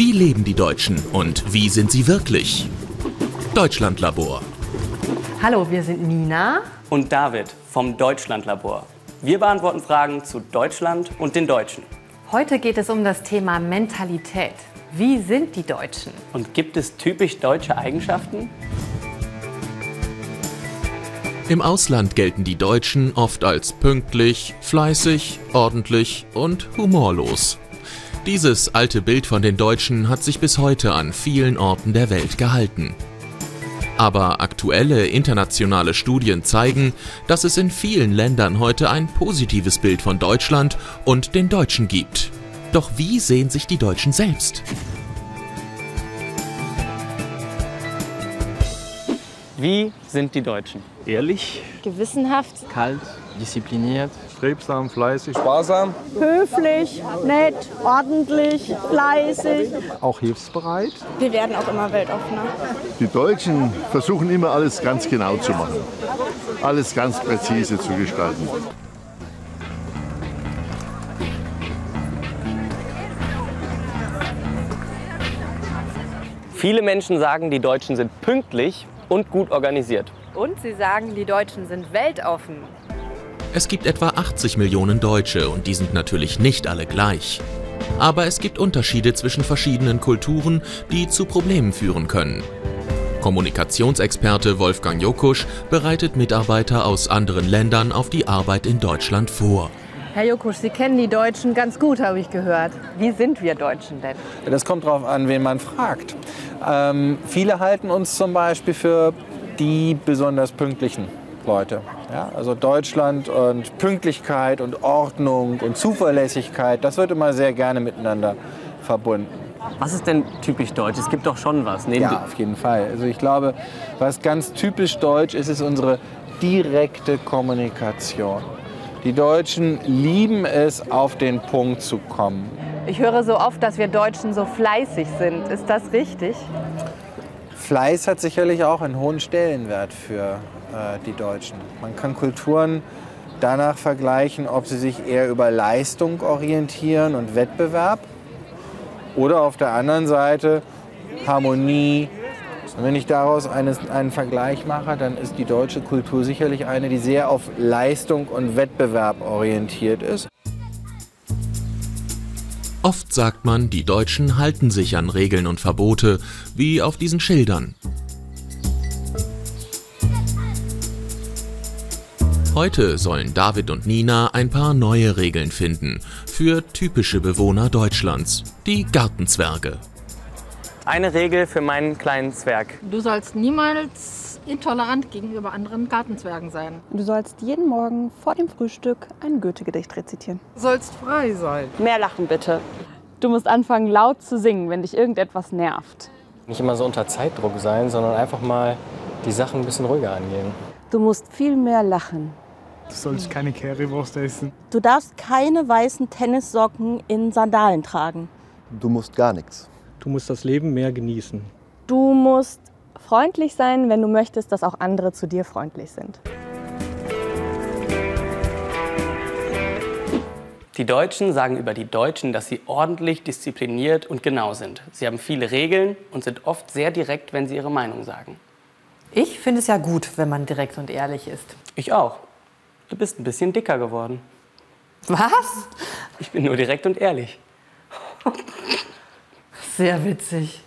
Wie leben die Deutschen und wie sind sie wirklich? Deutschlandlabor. Hallo, wir sind Nina und David vom Deutschlandlabor. Wir beantworten Fragen zu Deutschland und den Deutschen. Heute geht es um das Thema Mentalität. Wie sind die Deutschen? Und gibt es typisch deutsche Eigenschaften? Im Ausland gelten die Deutschen oft als pünktlich, fleißig, ordentlich und humorlos. Dieses alte Bild von den Deutschen hat sich bis heute an vielen Orten der Welt gehalten. Aber aktuelle internationale Studien zeigen, dass es in vielen Ländern heute ein positives Bild von Deutschland und den Deutschen gibt. Doch wie sehen sich die Deutschen selbst? Wie sind die Deutschen? Ehrlich, gewissenhaft, kalt, diszipliniert, strebsam, fleißig, sparsam, höflich, nett, ordentlich, fleißig, auch hilfsbereit. Wir werden auch immer weltoffener. Die Deutschen versuchen immer alles ganz genau zu machen, alles ganz präzise zu gestalten. Viele Menschen sagen, die Deutschen sind pünktlich und gut organisiert. Und sie sagen, die Deutschen sind weltoffen. Es gibt etwa 80 Millionen Deutsche und die sind natürlich nicht alle gleich. Aber es gibt Unterschiede zwischen verschiedenen Kulturen, die zu Problemen führen können. Kommunikationsexperte Wolfgang Jokusch bereitet Mitarbeiter aus anderen Ländern auf die Arbeit in Deutschland vor. Herr Jokusch, Sie kennen die Deutschen ganz gut, habe ich gehört. Wie sind wir Deutschen denn? Das kommt darauf an, wen man fragt. Ähm, viele halten uns zum Beispiel für die besonders pünktlichen Leute. Ja, also Deutschland und Pünktlichkeit und Ordnung und Zuverlässigkeit, das wird immer sehr gerne miteinander verbunden. Was ist denn typisch deutsch? Es gibt doch schon was. Neben ja, auf jeden Fall. Also ich glaube, was ganz typisch deutsch ist, ist unsere direkte Kommunikation. Die Deutschen lieben es, auf den Punkt zu kommen. Ich höre so oft, dass wir Deutschen so fleißig sind. Ist das richtig? Fleiß hat sicherlich auch einen hohen Stellenwert für äh, die Deutschen. Man kann Kulturen danach vergleichen, ob sie sich eher über Leistung orientieren und Wettbewerb oder auf der anderen Seite Harmonie. Und wenn ich daraus eines, einen Vergleich mache, dann ist die deutsche Kultur sicherlich eine, die sehr auf Leistung und Wettbewerb orientiert ist. Oft sagt man, die Deutschen halten sich an Regeln und Verbote, wie auf diesen Schildern. Heute sollen David und Nina ein paar neue Regeln finden für typische Bewohner Deutschlands, die Gartenzwerge. Eine Regel für meinen kleinen Zwerg. Du sollst niemals intolerant gegenüber anderen Gartenzwergen sein. Du sollst jeden Morgen vor dem Frühstück ein Goethe-Gedicht rezitieren. Du sollst frei sein. Mehr lachen bitte. Du musst anfangen laut zu singen, wenn dich irgendetwas nervt. Nicht immer so unter Zeitdruck sein, sondern einfach mal die Sachen ein bisschen ruhiger angehen. Du musst viel mehr lachen. Du sollst keine Currywurst essen. Du darfst keine weißen Tennissocken in Sandalen tragen. Du musst gar nichts. Du musst das Leben mehr genießen. Du musst freundlich sein, wenn du möchtest, dass auch andere zu dir freundlich sind. Die Deutschen sagen über die Deutschen, dass sie ordentlich, diszipliniert und genau sind. Sie haben viele Regeln und sind oft sehr direkt, wenn sie ihre Meinung sagen. Ich finde es ja gut, wenn man direkt und ehrlich ist. Ich auch. Du bist ein bisschen dicker geworden. Was? Ich bin nur direkt und ehrlich. Sehr witzig.